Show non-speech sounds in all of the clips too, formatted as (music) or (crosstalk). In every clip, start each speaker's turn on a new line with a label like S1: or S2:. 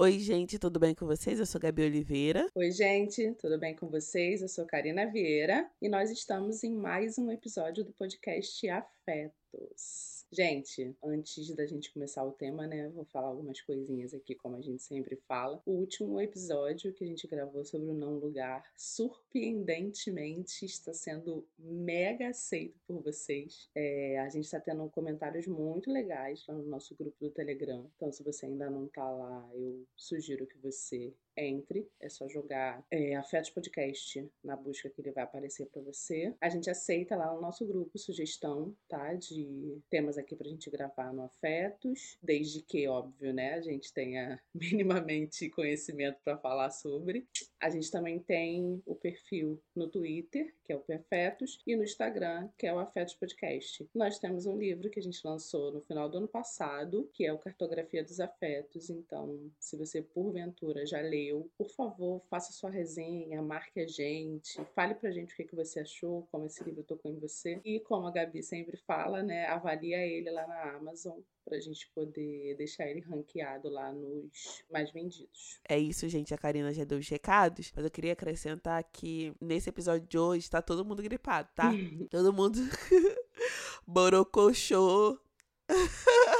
S1: Oi, gente, tudo bem com vocês? Eu sou Gabi Oliveira.
S2: Oi, gente, tudo bem com vocês? Eu sou Karina Vieira e nós estamos em mais um episódio do podcast Afetos. Gente, antes da gente começar o tema, né, vou falar algumas coisinhas aqui, como a gente sempre fala. O último episódio que a gente gravou sobre o não lugar, surpreendentemente, está sendo mega aceito por vocês. É, a gente está tendo comentários muito legais lá no nosso grupo do Telegram. Então, se você ainda não tá lá, eu sugiro que você entre, é só jogar é, Afetos Podcast na busca que ele vai aparecer para você. A gente aceita lá no nosso grupo sugestão, tá? De temas aqui pra gente gravar no Afetos, desde que, óbvio, né, a gente tenha (laughs) minimamente conhecimento para falar sobre. A gente também tem o perfil no Twitter, que é o Perfetos, e no Instagram, que é o Afetos Podcast. Nós temos um livro que a gente lançou no final do ano passado, que é o Cartografia dos Afetos. Então, se você porventura já leu por favor, faça sua resenha, marque a gente, fale pra gente o que, que você achou, como esse livro tocou em você. E como a Gabi sempre fala, né, avalia ele lá na Amazon pra gente poder deixar ele ranqueado lá nos mais vendidos.
S1: É isso, gente. A Karina já deu os recados, mas eu queria acrescentar que nesse episódio de hoje tá todo mundo gripado, tá? (laughs) todo mundo (laughs) borocochô. (laughs)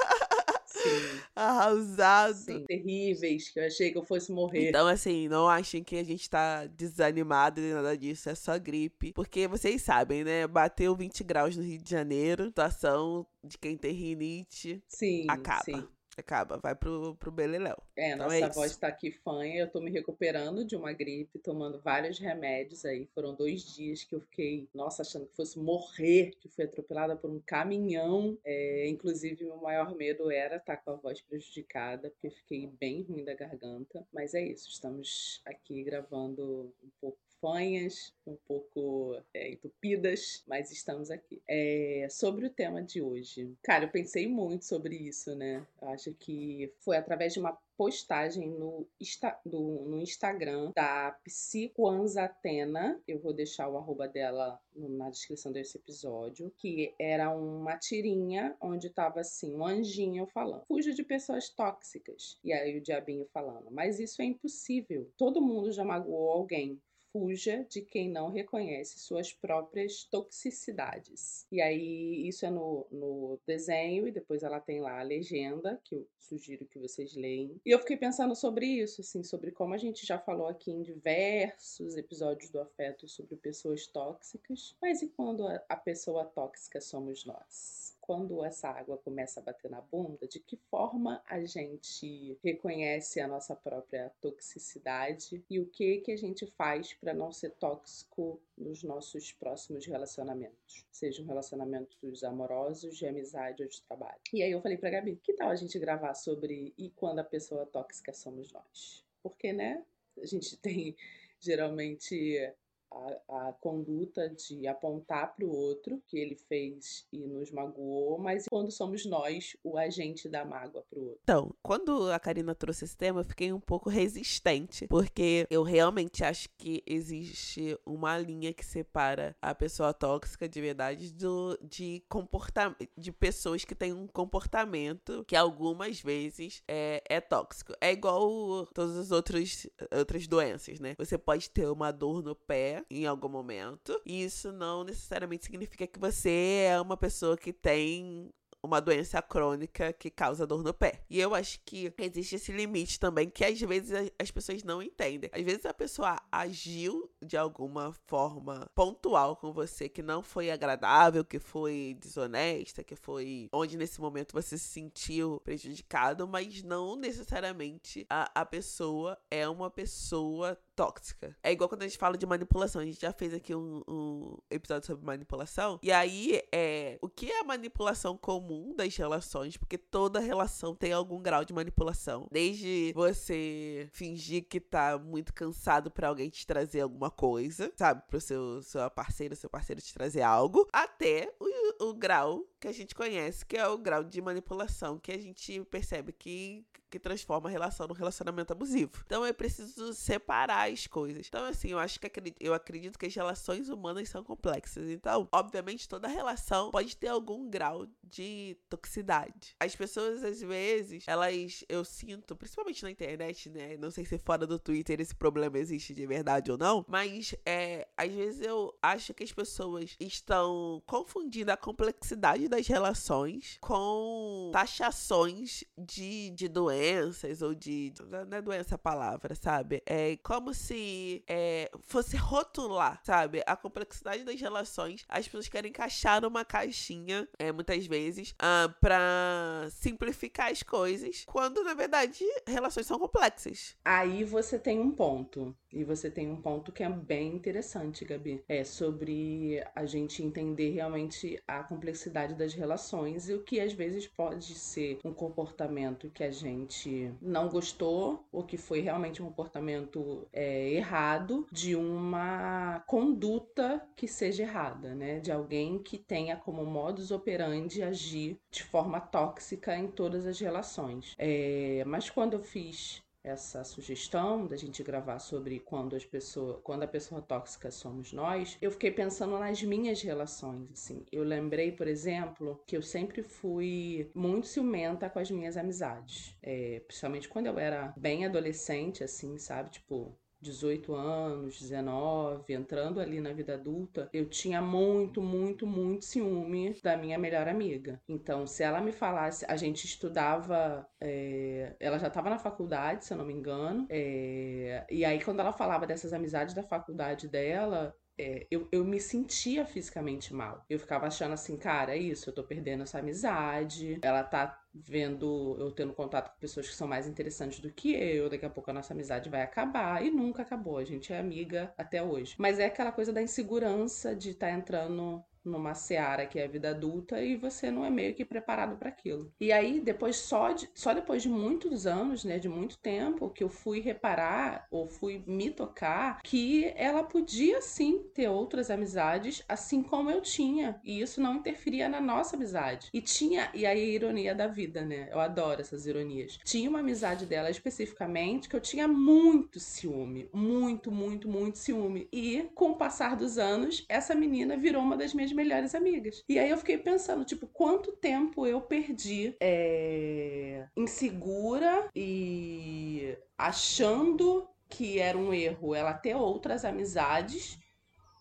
S1: Arrasado. Sim,
S2: terríveis, que eu achei que eu fosse morrer.
S1: Então, assim, não achem que a gente tá desanimado nem nada disso, é só gripe. Porque vocês sabem, né? Bateu 20 graus no Rio de Janeiro, situação de quem tem rinite
S2: sim,
S1: acaba.
S2: Sim
S1: acaba, vai pro, pro Beleléu.
S2: É, então nossa é voz tá aqui fanha, eu tô me recuperando de uma gripe, tomando vários remédios aí. Foram dois dias que eu fiquei, nossa, achando que fosse morrer, que fui atropelada por um caminhão. É, inclusive, meu maior medo era estar tá com a voz prejudicada, porque fiquei bem ruim da garganta. Mas é isso, estamos aqui gravando um pouco fanhas, um pouco é, entupidas, mas estamos aqui. É, sobre o tema de hoje. Cara, eu pensei muito sobre isso, né? Eu acho que foi através de uma postagem no, Insta, do, no Instagram da Psicoanzatena. Eu vou deixar o arroba dela na descrição desse episódio. Que era uma tirinha onde tava assim, um anjinho falando: fuja de pessoas tóxicas. E aí o diabinho falando: mas isso é impossível. Todo mundo já magoou alguém fuja de quem não reconhece suas próprias toxicidades. E aí, isso é no, no desenho, e depois ela tem lá a legenda, que eu sugiro que vocês leem. E eu fiquei pensando sobre isso, assim, sobre como a gente já falou aqui em diversos episódios do Afeto sobre pessoas tóxicas, mas e quando a pessoa tóxica somos nós? Quando essa água começa a bater na bunda, de que forma a gente reconhece a nossa própria toxicidade e o que que a gente faz para não ser tóxico nos nossos próximos relacionamentos, sejam relacionamentos amorosos, de amizade ou de trabalho. E aí eu falei para Gabi, que tal a gente gravar sobre e quando a pessoa tóxica somos nós? Porque, né, a gente (laughs) tem geralmente a, a conduta de apontar para o outro que ele fez e nos magoou, mas quando somos nós o agente da mágoa para o outro.
S1: Então, quando a Karina trouxe esse tema, eu fiquei um pouco resistente, porque eu realmente acho que existe uma linha que separa a pessoa tóxica de verdade do, de comportamento de pessoas que têm um comportamento que algumas vezes é, é tóxico. É igual todas as outras, outras doenças, né? Você pode ter uma dor no pé em algum momento. E isso não necessariamente significa que você é uma pessoa que tem uma doença crônica que causa dor no pé. E eu acho que existe esse limite também que às vezes as pessoas não entendem. Às vezes a pessoa agiu de alguma forma pontual com você que não foi agradável, que foi desonesta, que foi onde nesse momento você se sentiu prejudicado, mas não necessariamente a, a pessoa é uma pessoa tóxica. É igual quando a gente fala de manipulação. A gente já fez aqui um, um episódio sobre manipulação. E aí, é o que é a manipulação comum das relações? Porque toda relação tem algum grau de manipulação. Desde você fingir que tá muito cansado para alguém te trazer alguma coisa, sabe? Pro seu sua parceira, seu parceiro te trazer algo, até o, o grau que a gente conhece, que é o grau de manipulação que a gente percebe que que transforma a relação num relacionamento abusivo. Então é preciso separar as coisas. Então, assim, eu acho que eu acredito que as relações humanas são complexas. Então, obviamente, toda relação pode ter algum grau de toxicidade. As pessoas, às vezes, elas, eu sinto, principalmente na internet, né? Não sei se fora do Twitter esse problema existe de verdade ou não, mas é, às vezes eu acho que as pessoas estão confundindo a complexidade das relações com taxações de, de doenças doenças ou de. Não é doença a palavra, sabe? É como se é, fosse rotular, sabe? A complexidade das relações. As pessoas querem encaixar numa caixinha, é, muitas vezes, uh, pra simplificar as coisas, quando na verdade relações são complexas.
S2: Aí você tem um ponto. E você tem um ponto que é bem interessante, Gabi. É sobre a gente entender realmente a complexidade das relações e o que às vezes pode ser um comportamento que a gente não gostou ou que foi realmente um comportamento é, errado de uma conduta que seja errada, né? De alguém que tenha como modus operandi agir de forma tóxica em todas as relações. É, mas quando eu fiz essa sugestão da gente gravar sobre quando as pessoas, quando a pessoa tóxica somos nós, eu fiquei pensando nas minhas relações, assim. Eu lembrei, por exemplo, que eu sempre fui muito ciumenta com as minhas amizades, é, principalmente quando eu era bem adolescente, assim, sabe, tipo 18 anos, 19, entrando ali na vida adulta, eu tinha muito, muito, muito ciúme da minha melhor amiga. Então, se ela me falasse, a gente estudava, é, ela já estava na faculdade, se eu não me engano, é, e aí quando ela falava dessas amizades da faculdade dela, é, eu, eu me sentia fisicamente mal. Eu ficava achando assim, cara, é isso, eu tô perdendo essa amizade, ela tá vendo eu tendo contato com pessoas que são mais interessantes do que eu, daqui a pouco a nossa amizade vai acabar e nunca acabou, a gente é amiga até hoje. Mas é aquela coisa da insegurança de estar tá entrando numa seara que é a vida adulta e você não é meio que preparado para aquilo. E aí depois só de, só depois de muitos anos, né, de muito tempo que eu fui reparar ou fui me tocar que ela podia sim ter outras amizades assim como eu tinha e isso não interferia na nossa amizade. E tinha e aí a ironia da vida, né? Eu adoro essas ironias. Tinha uma amizade dela especificamente que eu tinha muito ciúme, muito, muito, muito ciúme. E com o passar dos anos, essa menina virou uma das minhas minhas melhores amigas. E aí eu fiquei pensando, tipo, quanto tempo eu perdi é, insegura e achando que era um erro ela ter outras amizades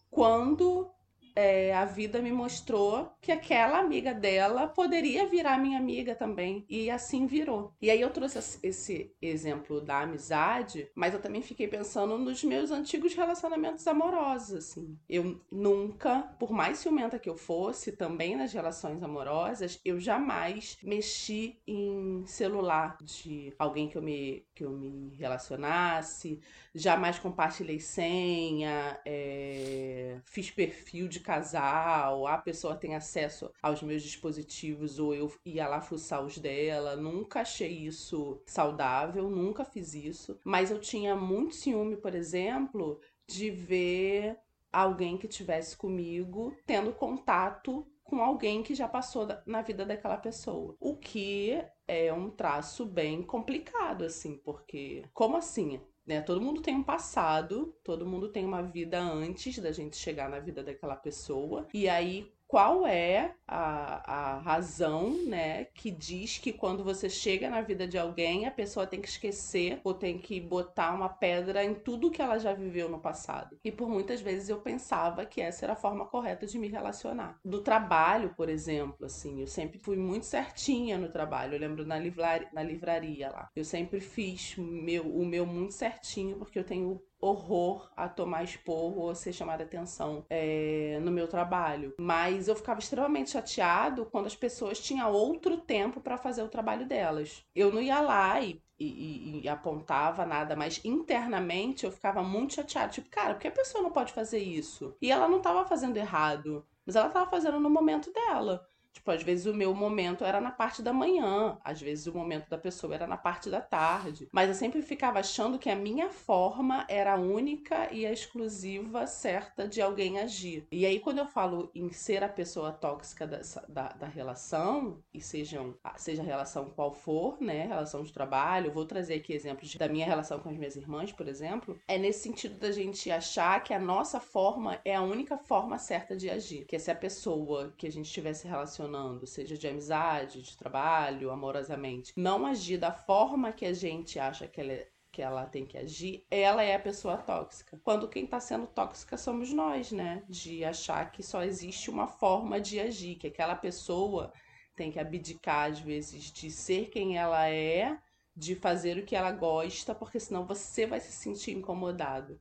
S2: quando é, a vida me mostrou que aquela amiga dela poderia virar minha amiga também. E assim virou. E aí eu trouxe esse exemplo da amizade, mas eu também fiquei pensando nos meus antigos relacionamentos amorosos, assim. Eu nunca, por mais ciumenta que eu fosse, também nas relações amorosas, eu jamais mexi em celular de alguém que eu me, que eu me relacionasse, jamais compartilhei senha, é, fiz perfil de casal, a pessoa tem acesso aos meus dispositivos ou eu ia lá fuçar os dela. Nunca achei isso saudável, nunca fiz isso. Mas eu tinha muito ciúme, por exemplo, de ver alguém que tivesse comigo tendo contato com alguém que já passou na vida daquela pessoa. O que é um traço bem complicado, assim, porque como assim? Né? Todo mundo tem um passado, todo mundo tem uma vida antes da gente chegar na vida daquela pessoa. E aí, qual é a, a razão, né, que diz que quando você chega na vida de alguém, a pessoa tem que esquecer ou tem que botar uma pedra em tudo que ela já viveu no passado. E por muitas vezes eu pensava que essa era a forma correta de me relacionar. Do trabalho, por exemplo, assim, eu sempre fui muito certinha no trabalho. Eu lembro na, livrar, na livraria lá. Eu sempre fiz meu, o meu muito certinho, porque eu tenho horror a tomar esporro ou ser chamada atenção é, no meu trabalho. Mas eu ficava extremamente chateado quando as pessoas tinham outro tempo para fazer o trabalho delas. Eu não ia lá e e, e, e, apontava nada, mas internamente eu ficava muito chateada. Tipo, cara, por que a pessoa não pode fazer isso? E ela não estava fazendo errado, mas ela estava fazendo no momento dela. Tipo, às vezes o meu momento era na parte da manhã, às vezes o momento da pessoa era na parte da tarde. Mas eu sempre ficava achando que a minha forma era a única e a exclusiva certa de alguém agir. E aí, quando eu falo em ser a pessoa tóxica dessa, da, da relação, e sejam, seja a relação qual for, né? Relação de trabalho, vou trazer aqui exemplos da minha relação com as minhas irmãs, por exemplo. É nesse sentido da gente achar que a nossa forma é a única forma certa de agir. Que se a pessoa que a gente estivesse relacionando relacionando, seja de amizade, de trabalho, amorosamente, não agir da forma que a gente acha que ela é que ela tem que agir, ela é a pessoa tóxica. Quando quem está sendo tóxica somos nós, né? De achar que só existe uma forma de agir, que aquela pessoa tem que abdicar, às vezes, de ser quem ela é, de fazer o que ela gosta, porque senão você vai se sentir incomodado.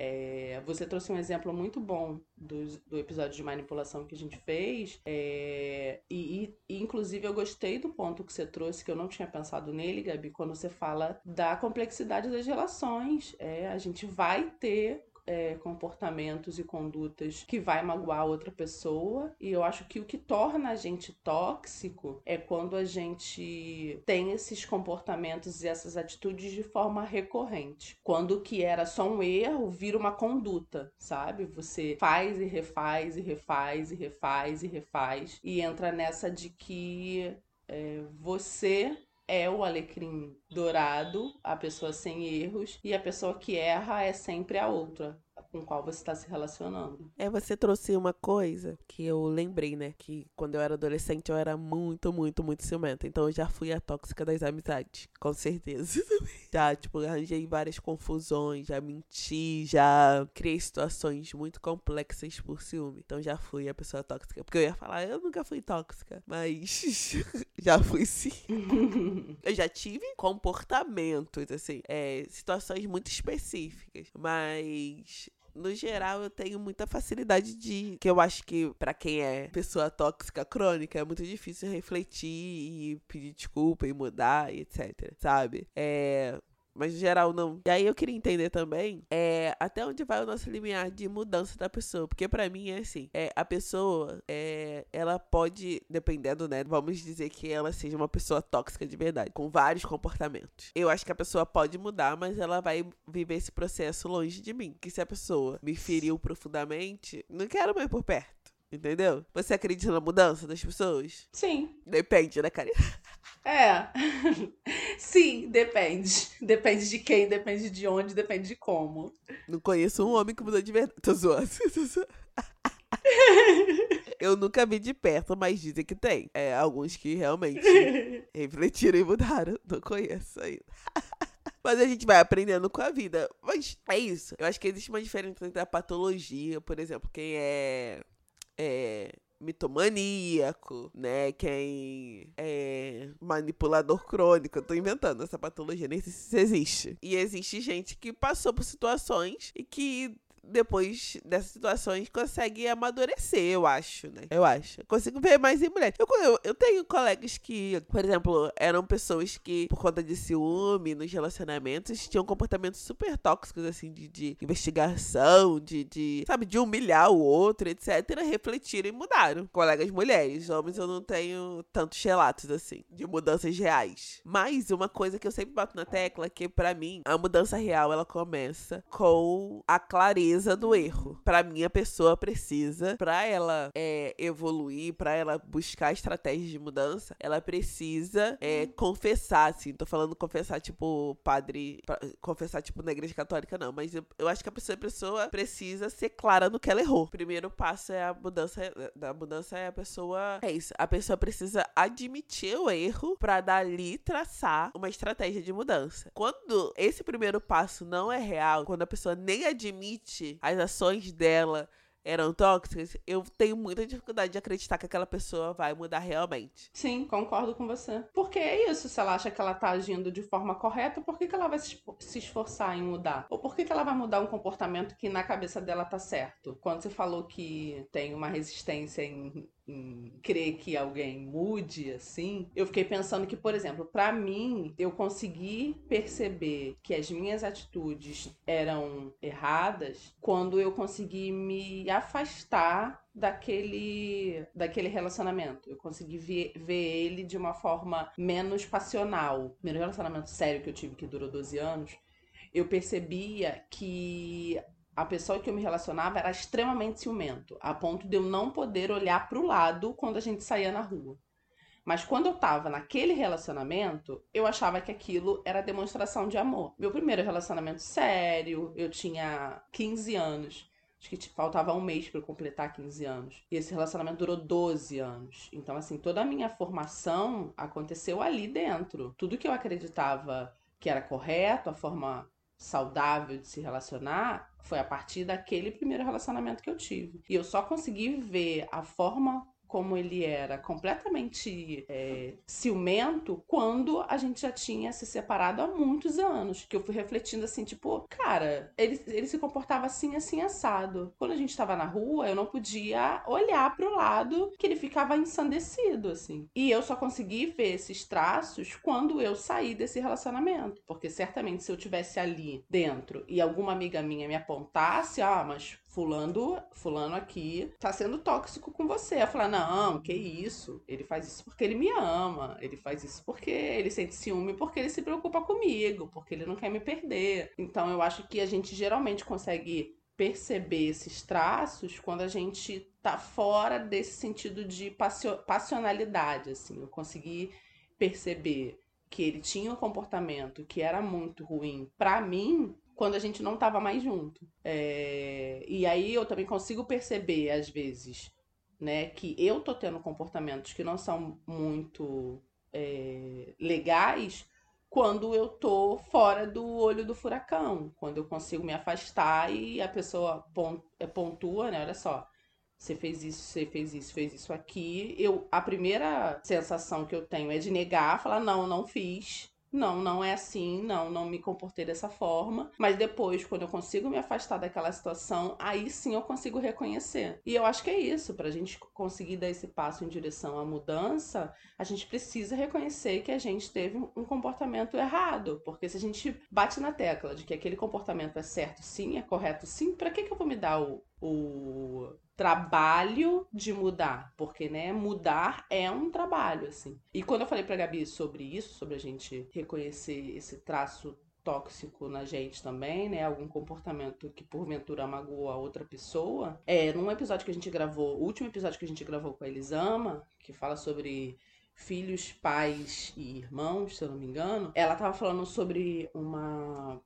S2: É, você trouxe um exemplo muito bom do, do episódio de manipulação que a gente fez, é, e, e, inclusive eu gostei do ponto que você trouxe, que eu não tinha pensado nele, Gabi, quando você fala da complexidade das relações. É, a gente vai ter é, comportamentos e condutas que vai magoar outra pessoa. E eu acho que o que torna a gente tóxico é quando a gente tem esses comportamentos e essas atitudes de forma recorrente. Quando o que era só um erro vira uma conduta, sabe? Você faz e refaz e refaz e refaz e refaz e entra nessa de que é, você é o alecrim dourado, a pessoa sem erros, e a pessoa que erra é sempre a outra com qual você está se relacionando.
S1: É, você trouxe uma coisa que eu lembrei, né? Que quando eu era adolescente eu era muito, muito, muito ciumenta. Então eu já fui a tóxica das amizades, com certeza. (laughs) já, tipo, arranjei várias confusões, já menti, já criei situações muito complexas por ciúme. Então já fui a pessoa tóxica. Porque eu ia falar, eu nunca fui tóxica, mas (laughs) já fui sim. (laughs) eu já tive comportamentos, assim, é, situações muito específicas, mas no geral, eu tenho muita facilidade de. Que eu acho que, para quem é pessoa tóxica crônica, é muito difícil refletir e pedir desculpa e mudar e etc. Sabe? É mas geral não. E aí eu queria entender também é, até onde vai o nosso limiar de mudança da pessoa. Porque para mim é assim, é, a pessoa, é, ela pode, dependendo, né, vamos dizer que ela seja uma pessoa tóxica de verdade, com vários comportamentos. Eu acho que a pessoa pode mudar, mas ela vai viver esse processo longe de mim. Que se a pessoa me feriu profundamente, não quero mais por perto. Entendeu? Você acredita na mudança das pessoas?
S2: Sim.
S1: Depende, né, Karina?
S2: É. (laughs) Sim, depende. Depende de quem, depende de onde, depende de como.
S1: Não conheço um homem que mudou de verdade. Tô zoando. (laughs) Tô zoando. Eu nunca vi de perto, mas dizem que tem. É, alguns que realmente (laughs) refletiram e mudaram. Não conheço ainda. Mas a gente vai aprendendo com a vida. Mas é isso. Eu acho que existe uma diferença entre a patologia, por exemplo, quem é é, mitomaníaco, né? Quem é manipulador crônico. Eu tô inventando essa patologia, nem sei se existe. E existe gente que passou por situações e que depois dessas situações, consegue amadurecer, eu acho, né? Eu acho. Consigo ver mais em mulher. Eu, eu, eu, tenho colegas que, por exemplo, eram pessoas que, por conta de ciúme nos relacionamentos, tinham comportamentos super tóxicos, assim, de, de investigação, de, de, sabe, de humilhar o outro, etc. Refletiram e mudaram. Colegas mulheres. Homens eu não tenho tantos relatos, assim, de mudanças reais. Mas uma coisa que eu sempre bato na tecla é que, para mim, a mudança real, ela começa com a clareza clareza do erro. Para mim, a pessoa precisa, para ela é, evoluir, para ela buscar estratégias de mudança, ela precisa é, confessar, assim. Tô falando confessar, tipo, padre. Confessar, tipo, na igreja católica, não. Mas eu, eu acho que a pessoa, a pessoa precisa ser clara no que ela errou. O primeiro passo é a mudança. Da mudança é a pessoa. É isso. A pessoa precisa admitir o erro para dali traçar uma estratégia de mudança. Quando esse primeiro passo não é real, quando a pessoa nem admite as ações dela eram tóxicas, eu tenho muita dificuldade de acreditar que aquela pessoa vai mudar realmente.
S2: Sim, concordo com você. Porque é isso, se ela acha que ela tá agindo de forma correta, por que, que ela vai se esforçar em mudar? Ou por que, que ela vai mudar um comportamento que na cabeça dela tá certo? Quando você falou que tem uma resistência em em crer que alguém mude assim, eu fiquei pensando que, por exemplo, para mim, eu consegui perceber que as minhas atitudes eram erradas quando eu consegui me afastar daquele daquele relacionamento. Eu consegui ver, ver ele de uma forma menos passional. O primeiro relacionamento sério que eu tive, que durou 12 anos, eu percebia que a pessoa que eu me relacionava era extremamente ciumento, a ponto de eu não poder olhar para o lado quando a gente saía na rua. Mas quando eu tava naquele relacionamento, eu achava que aquilo era demonstração de amor. Meu primeiro relacionamento sério, eu tinha 15 anos. Acho que tipo, faltava um mês para eu completar 15 anos. E esse relacionamento durou 12 anos. Então, assim, toda a minha formação aconteceu ali dentro. Tudo que eu acreditava que era correto, a forma saudável de se relacionar foi a partir daquele primeiro relacionamento que eu tive. E eu só consegui ver a forma como ele era completamente é, ciumento quando a gente já tinha se separado há muitos anos. Que eu fui refletindo assim, tipo, cara, ele, ele se comportava assim, assim, assado. Quando a gente tava na rua, eu não podia olhar pro lado que ele ficava ensandecido, assim. E eu só consegui ver esses traços quando eu saí desse relacionamento. Porque certamente se eu tivesse ali dentro e alguma amiga minha me apontasse, ah, mas fulano, fulano aqui tá sendo tóxico com você. Eu falar, não, que isso? Ele faz isso porque ele me ama, ele faz isso porque ele sente ciúme, porque ele se preocupa comigo, porque ele não quer me perder. Então eu acho que a gente geralmente consegue perceber esses traços quando a gente tá fora desse sentido de passionalidade, assim. Eu consegui perceber que ele tinha um comportamento que era muito ruim para mim quando a gente não estava mais junto. É... E aí eu também consigo perceber, às vezes, né, que eu tô tendo comportamentos que não são muito é... legais quando eu tô fora do olho do furacão, quando eu consigo me afastar e a pessoa é, pontua, né, olha só, você fez isso, você fez isso, fez isso aqui. Eu, a primeira sensação que eu tenho é de negar, falar não, não fiz. Não, não é assim, não, não me comportei dessa forma. Mas depois, quando eu consigo me afastar daquela situação, aí sim eu consigo reconhecer. E eu acho que é isso, para a gente conseguir dar esse passo em direção à mudança, a gente precisa reconhecer que a gente teve um comportamento errado. Porque se a gente bate na tecla de que aquele comportamento é certo sim, é correto sim, para que, que eu vou me dar o, o trabalho de mudar, porque né, mudar é um trabalho assim. E quando eu falei para Gabi sobre isso, sobre a gente reconhecer esse traço tóxico na gente também, né? Algum comportamento que porventura magoou a outra pessoa. É, num episódio que a gente gravou, o último episódio que a gente gravou com a Elisama, que fala sobre filhos, pais e irmãos, se eu não me engano, ela tava falando sobre uma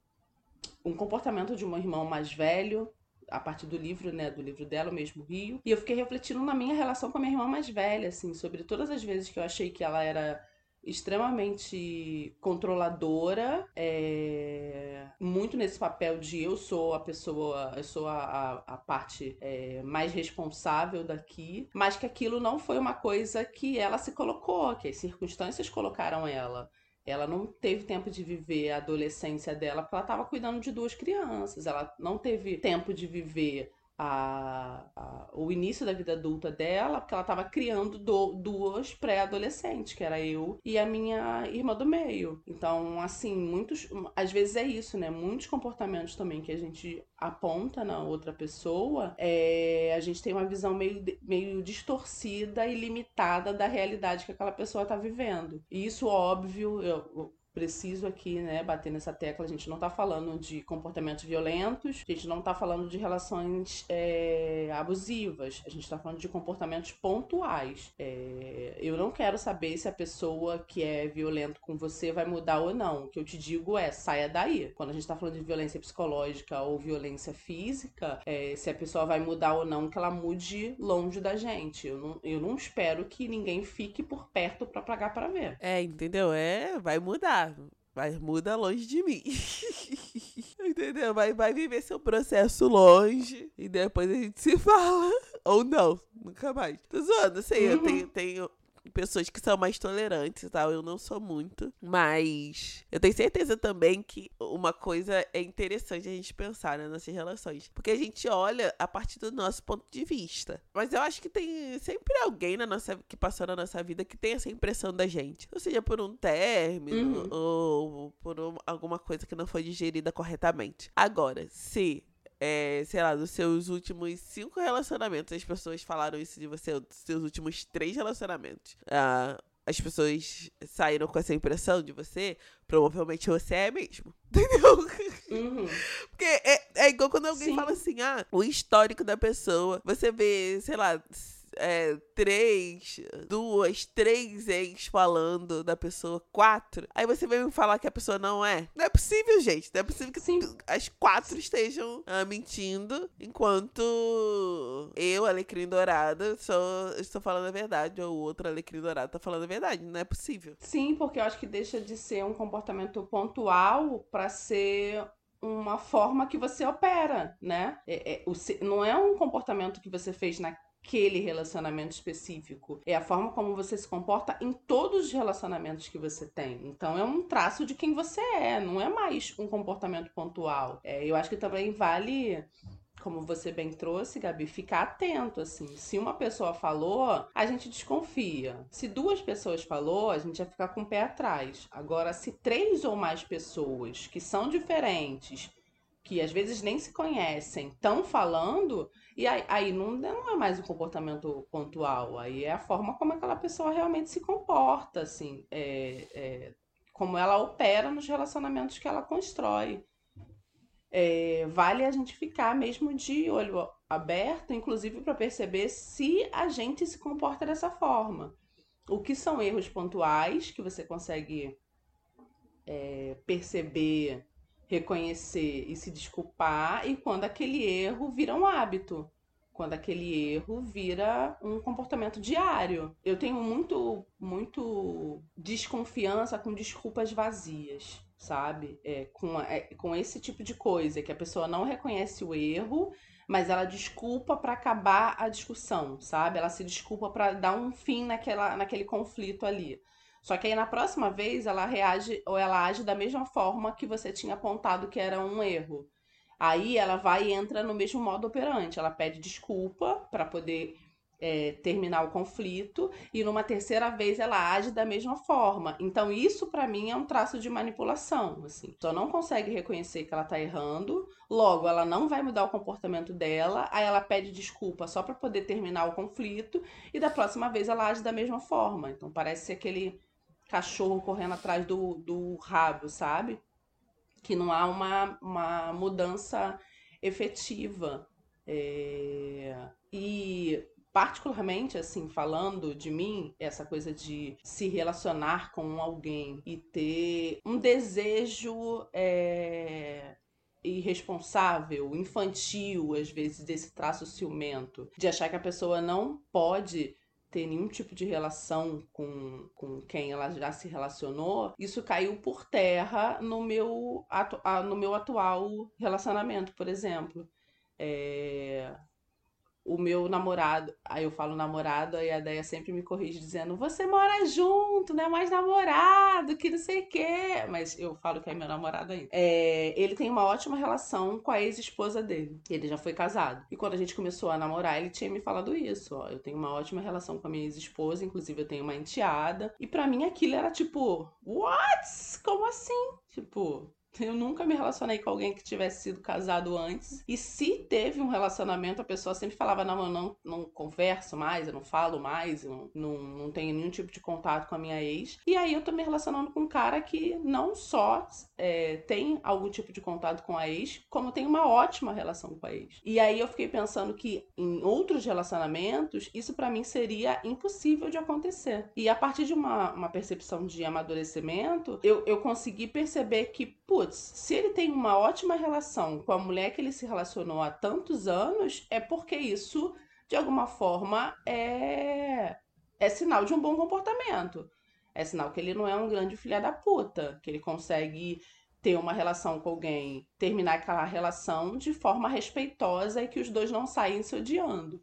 S2: um comportamento de um irmão mais velho a partir do livro, né, do livro dela, o mesmo Rio. E eu fiquei refletindo na minha relação com a minha irmã mais velha, assim, sobre todas as vezes que eu achei que ela era extremamente controladora, é, muito nesse papel de eu sou a pessoa, eu sou a, a, a parte é, mais responsável daqui, mas que aquilo não foi uma coisa que ela se colocou, que as circunstâncias colocaram ela. Ela não teve tempo de viver a adolescência dela porque ela estava cuidando de duas crianças. Ela não teve tempo de viver a, a, o início da vida adulta dela, porque ela estava criando do, duas pré-adolescentes, que era eu e a minha irmã do meio. Então, assim, muitos. Às vezes é isso, né? Muitos comportamentos também que a gente aponta na outra pessoa, é, a gente tem uma visão meio, meio distorcida e limitada da realidade que aquela pessoa está vivendo. E isso, óbvio, eu, preciso aqui, né, bater nessa tecla. A gente não está falando de comportamentos violentos, a gente não está falando de relações é, abusivas, a gente está falando de comportamentos pontuais. É, eu não quero saber se a pessoa que é violento com você vai mudar ou não. O que eu te digo é, saia daí. Quando a gente está falando de violência psicológica ou violência física, é, se a pessoa vai mudar ou não, que ela mude longe da gente. Eu não, eu não espero que ninguém fique por perto para pagar para ver.
S1: É, entendeu? É, vai mudar mas muda longe de mim. (laughs) Entendeu? Vai, vai viver seu processo longe e depois a gente se fala. Ou não, nunca mais. Tô zoando, sei, uhum. eu tenho, tenho pessoas que são mais tolerantes e tal. Eu não sou muito. Mas eu tenho certeza também que uma coisa é interessante a gente pensar né, nessas relações. Porque a gente olha a partir do nosso ponto de vista. Mas eu acho que tem sempre alguém na nossa, que passou na nossa vida que tem essa impressão da gente. Ou seja, por um término uhum. ou por um, alguma coisa que não foi digerida corretamente. Agora, se é, sei lá, dos seus últimos cinco relacionamentos, as pessoas falaram isso de você, dos seus últimos três relacionamentos. Ah, as pessoas saíram com essa impressão de você, provavelmente você é mesmo. (laughs) Entendeu? Uhum. Porque é, é igual quando alguém Sim. fala assim, ah, o histórico da pessoa. Você vê, sei lá, é, três, duas, três ex falando da pessoa, quatro. Aí você vem me falar que a pessoa não é. Não é possível, gente. Não é possível que Sim. as quatro estejam ah, mentindo, enquanto eu, Alecrim Dourada, sou, estou falando a verdade, ou o outro Alecrim Dourado está falando a verdade. Não é possível.
S2: Sim, porque eu acho que deixa de ser um comportamento pontual para ser uma forma que você opera, né? É, é, o, não é um comportamento que você fez na aquele relacionamento específico. É a forma como você se comporta em todos os relacionamentos que você tem. Então é um traço de quem você é, não é mais um comportamento pontual. É, eu acho que também vale como você bem trouxe, Gabi, ficar atento, assim. Se uma pessoa falou, a gente desconfia. Se duas pessoas falou, a gente vai ficar com o pé atrás. Agora, se três ou mais pessoas que são diferentes, que às vezes nem se conhecem, estão falando, e aí, aí não, não é mais um comportamento pontual, aí é a forma como aquela pessoa realmente se comporta, assim, é, é, como ela opera nos relacionamentos que ela constrói. É, vale a gente ficar mesmo de olho aberto, inclusive para perceber se a gente se comporta dessa forma. O que são erros pontuais que você consegue é, perceber reconhecer e se desculpar, e quando aquele erro vira um hábito, quando aquele erro vira um comportamento diário. Eu tenho muito, muito desconfiança com desculpas vazias, sabe? É, com, é, com esse tipo de coisa, que a pessoa não reconhece o erro, mas ela desculpa para acabar a discussão, sabe? Ela se desculpa para dar um fim naquela, naquele conflito ali. Só que aí na próxima vez ela reage ou ela age da mesma forma que você tinha apontado que era um erro. Aí ela vai e entra no mesmo modo operante. Ela pede desculpa para poder é, terminar o conflito e numa terceira vez ela age da mesma forma. Então isso para mim é um traço de manipulação, assim. Só não consegue reconhecer que ela tá errando, logo ela não vai mudar o comportamento dela, aí ela pede desculpa só para poder terminar o conflito e da próxima vez ela age da mesma forma. Então parece ser aquele cachorro correndo atrás do, do rabo, sabe? Que não há uma, uma mudança efetiva. É... E particularmente assim falando de mim essa coisa de se relacionar com alguém e ter um desejo é, irresponsável infantil às vezes desse traço ciumento de achar que a pessoa não pode ter nenhum tipo de relação com, com quem ela já se relacionou, isso caiu por terra no meu, atu, no meu atual relacionamento, por exemplo. É, o meu namorado, aí eu falo namorado, aí a ideia sempre me corrige dizendo: você mora junto, não é mais namorado, que não sei o quê. Mas eu falo que é meu namorado ainda. É, ele tem uma ótima relação com a ex-esposa dele. Ele já foi casado. E quando a gente começou a namorar, ele tinha me falado isso: ó, eu tenho uma ótima relação com a minha ex-esposa, inclusive eu tenho uma enteada. E para mim aquilo era tipo: what? Como assim? Tipo, (laughs) eu nunca me relacionei com alguém que tivesse sido casado antes. E se teve um relacionamento, a pessoa sempre falava: não, eu não, não converso mais, eu não falo mais, eu não, não tenho nenhum tipo de contato com a minha ex. E aí eu tô me relacionando com um cara que não só é, tem algum tipo de contato com a ex, como tem uma ótima relação com a ex. E aí eu fiquei pensando que em outros relacionamentos, isso para mim seria impossível de acontecer. E a partir de uma, uma percepção de amadurecimento, eu, eu consegui perceber que, se ele tem uma ótima relação com a mulher que ele se relacionou há tantos anos, é porque isso, de alguma forma, é, é sinal de um bom comportamento. É sinal que ele não é um grande filha da puta, que ele consegue ter uma relação com alguém, terminar aquela relação de forma respeitosa e que os dois não saem se odiando.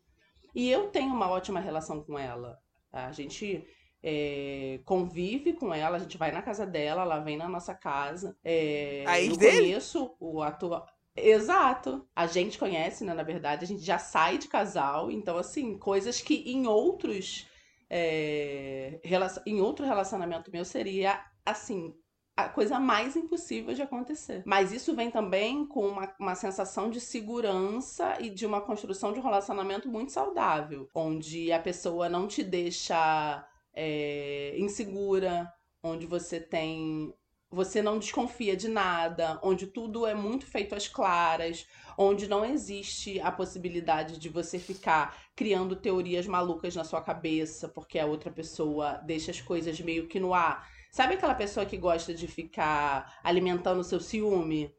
S2: E eu tenho uma ótima relação com ela. A gente é, convive com ela, a gente vai na casa dela, ela vem na nossa casa. É,
S1: A ex dele?
S2: conheço o ator. Exato. A gente conhece, né? Na verdade, a gente já sai de casal. Então, assim, coisas que em outros. é, em outro relacionamento meu seria, assim, a coisa mais impossível de acontecer. Mas isso vem também com uma, uma sensação de segurança e de uma construção de um relacionamento muito saudável, onde a pessoa não te deixa é, insegura, onde você tem. Você não desconfia de nada, onde tudo é muito feito às claras, onde não existe a possibilidade de você ficar criando teorias malucas na sua cabeça, porque a outra pessoa deixa as coisas meio que no ar. Sabe aquela pessoa que gosta de ficar alimentando o seu ciúme?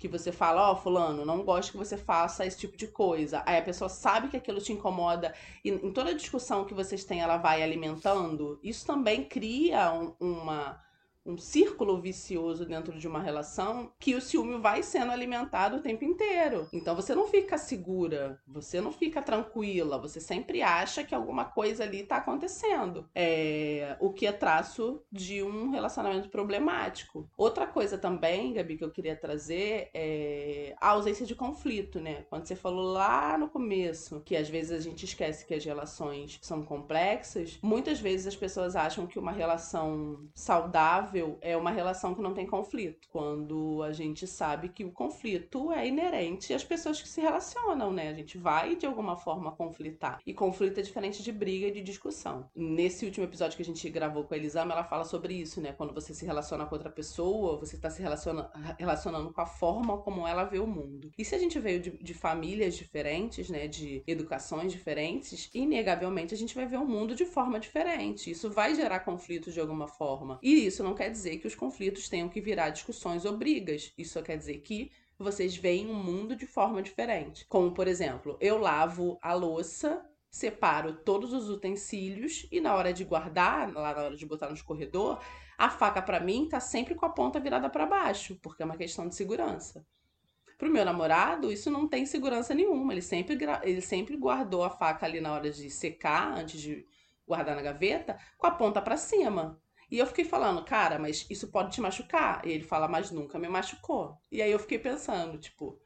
S2: Que você fala, ó, fulano, não gosto que você faça esse tipo de coisa. Aí a pessoa sabe que aquilo te incomoda e em toda discussão que vocês têm, ela vai alimentando. Isso também cria um, uma, um círculo vicioso dentro de uma relação que o ciúme vai sendo alimentado o tempo inteiro. Então você não fica segura, você não fica tranquila, você sempre acha que alguma coisa ali tá acontecendo. É, o que é traço de um relacionamento problemático. Outra coisa também, Gabi, que eu queria trazer é a ausência de conflito, né? Quando você falou lá no começo que às vezes a gente esquece que as relações são complexas, muitas vezes as pessoas acham que uma relação saudável é uma relação que não tem conflito, quando a gente sabe que o conflito é inerente às pessoas que se relacionam, né? A gente vai de alguma forma conflitar. E conflito é diferente de briga e de discussão. Nesse último episódio que a gente gravou com a Elisama, ela fala sobre isso, né? Quando você se relaciona com outra pessoa, você está se relaciona, relacionando com a forma como ela vê o mundo. E se a gente veio de, de famílias diferentes, né? De educações diferentes, inegavelmente a gente vai ver o mundo de forma diferente. Isso vai gerar conflitos de alguma forma. E isso não quer dizer que os conflitos tenham que virar discussões ou brigas. Isso só quer dizer que vocês veem o mundo de forma diferente. Como, por exemplo, eu lavo a louça separo todos os utensílios e na hora de guardar, lá na hora de botar no escorredor, a faca para mim tá sempre com a ponta virada para baixo, porque é uma questão de segurança. Pro meu namorado, isso não tem segurança nenhuma. Ele sempre, ele sempre guardou a faca ali na hora de secar, antes de guardar na gaveta, com a ponta para cima. E eu fiquei falando, cara, mas isso pode te machucar. E ele fala, mas nunca me machucou. E aí eu fiquei pensando, tipo,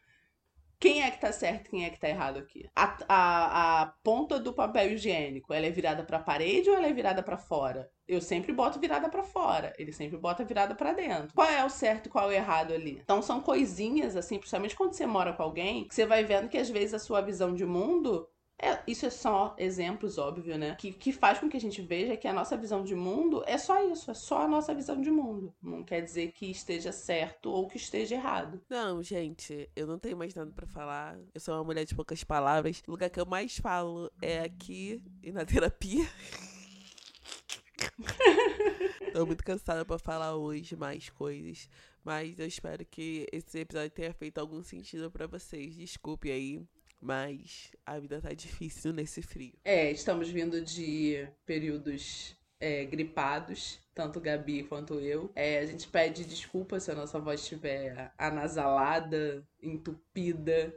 S2: quem é que tá certo quem é que tá errado aqui? A, a, a ponta do papel higiênico, ela é virada pra parede ou ela é virada para fora? Eu sempre boto virada para fora, ele sempre bota virada para dentro. Qual é o certo e qual é o errado ali? Então são coisinhas, assim, principalmente quando você mora com alguém, que você vai vendo que às vezes a sua visão de mundo é, isso é só exemplos, óbvio, né? Que, que faz com que a gente veja que a nossa visão de mundo é só isso, é só a nossa visão de mundo. Não quer dizer que esteja certo ou que esteja errado.
S1: Não, gente, eu não tenho mais nada pra falar. Eu sou uma mulher de poucas palavras. O lugar que eu mais falo é aqui e na terapia. (laughs) Tô muito cansada pra falar hoje mais coisas. Mas eu espero que esse episódio tenha feito algum sentido pra vocês. Desculpe aí. Mas a vida tá difícil nesse frio.
S2: É, estamos vindo de períodos é, gripados, tanto Gabi quanto eu. É, a gente pede desculpa se a nossa voz estiver anasalada, entupida.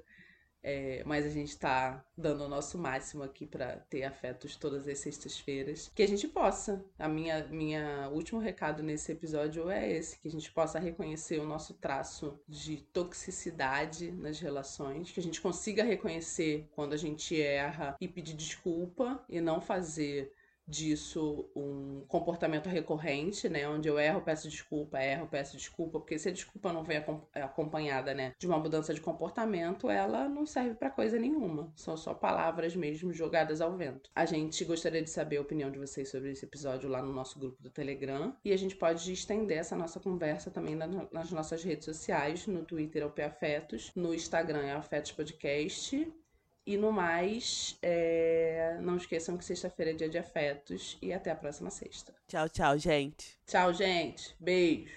S2: É, mas a gente tá dando o nosso máximo aqui para ter afetos todas as sextas-feiras. Que a gente possa. A minha, minha último recado nesse episódio é esse: que a gente possa reconhecer o nosso traço de toxicidade nas relações, que a gente consiga reconhecer quando a gente erra e pedir desculpa e não fazer disso um comportamento recorrente, né? Onde eu erro, peço desculpa, erro, peço desculpa, porque se a desculpa não vem acompanhada, né, de uma mudança de comportamento, ela não serve para coisa nenhuma. São só palavras mesmo jogadas ao vento. A gente gostaria de saber a opinião de vocês sobre esse episódio lá no nosso grupo do Telegram e a gente pode estender essa nossa conversa também nas nossas redes sociais, no Twitter é o Afetos, no Instagram é Afetos Podcast e no mais, é... não esqueçam que sexta-feira é dia de afetos e até a próxima sexta.
S1: Tchau, tchau, gente.
S2: Tchau, gente. Beijo.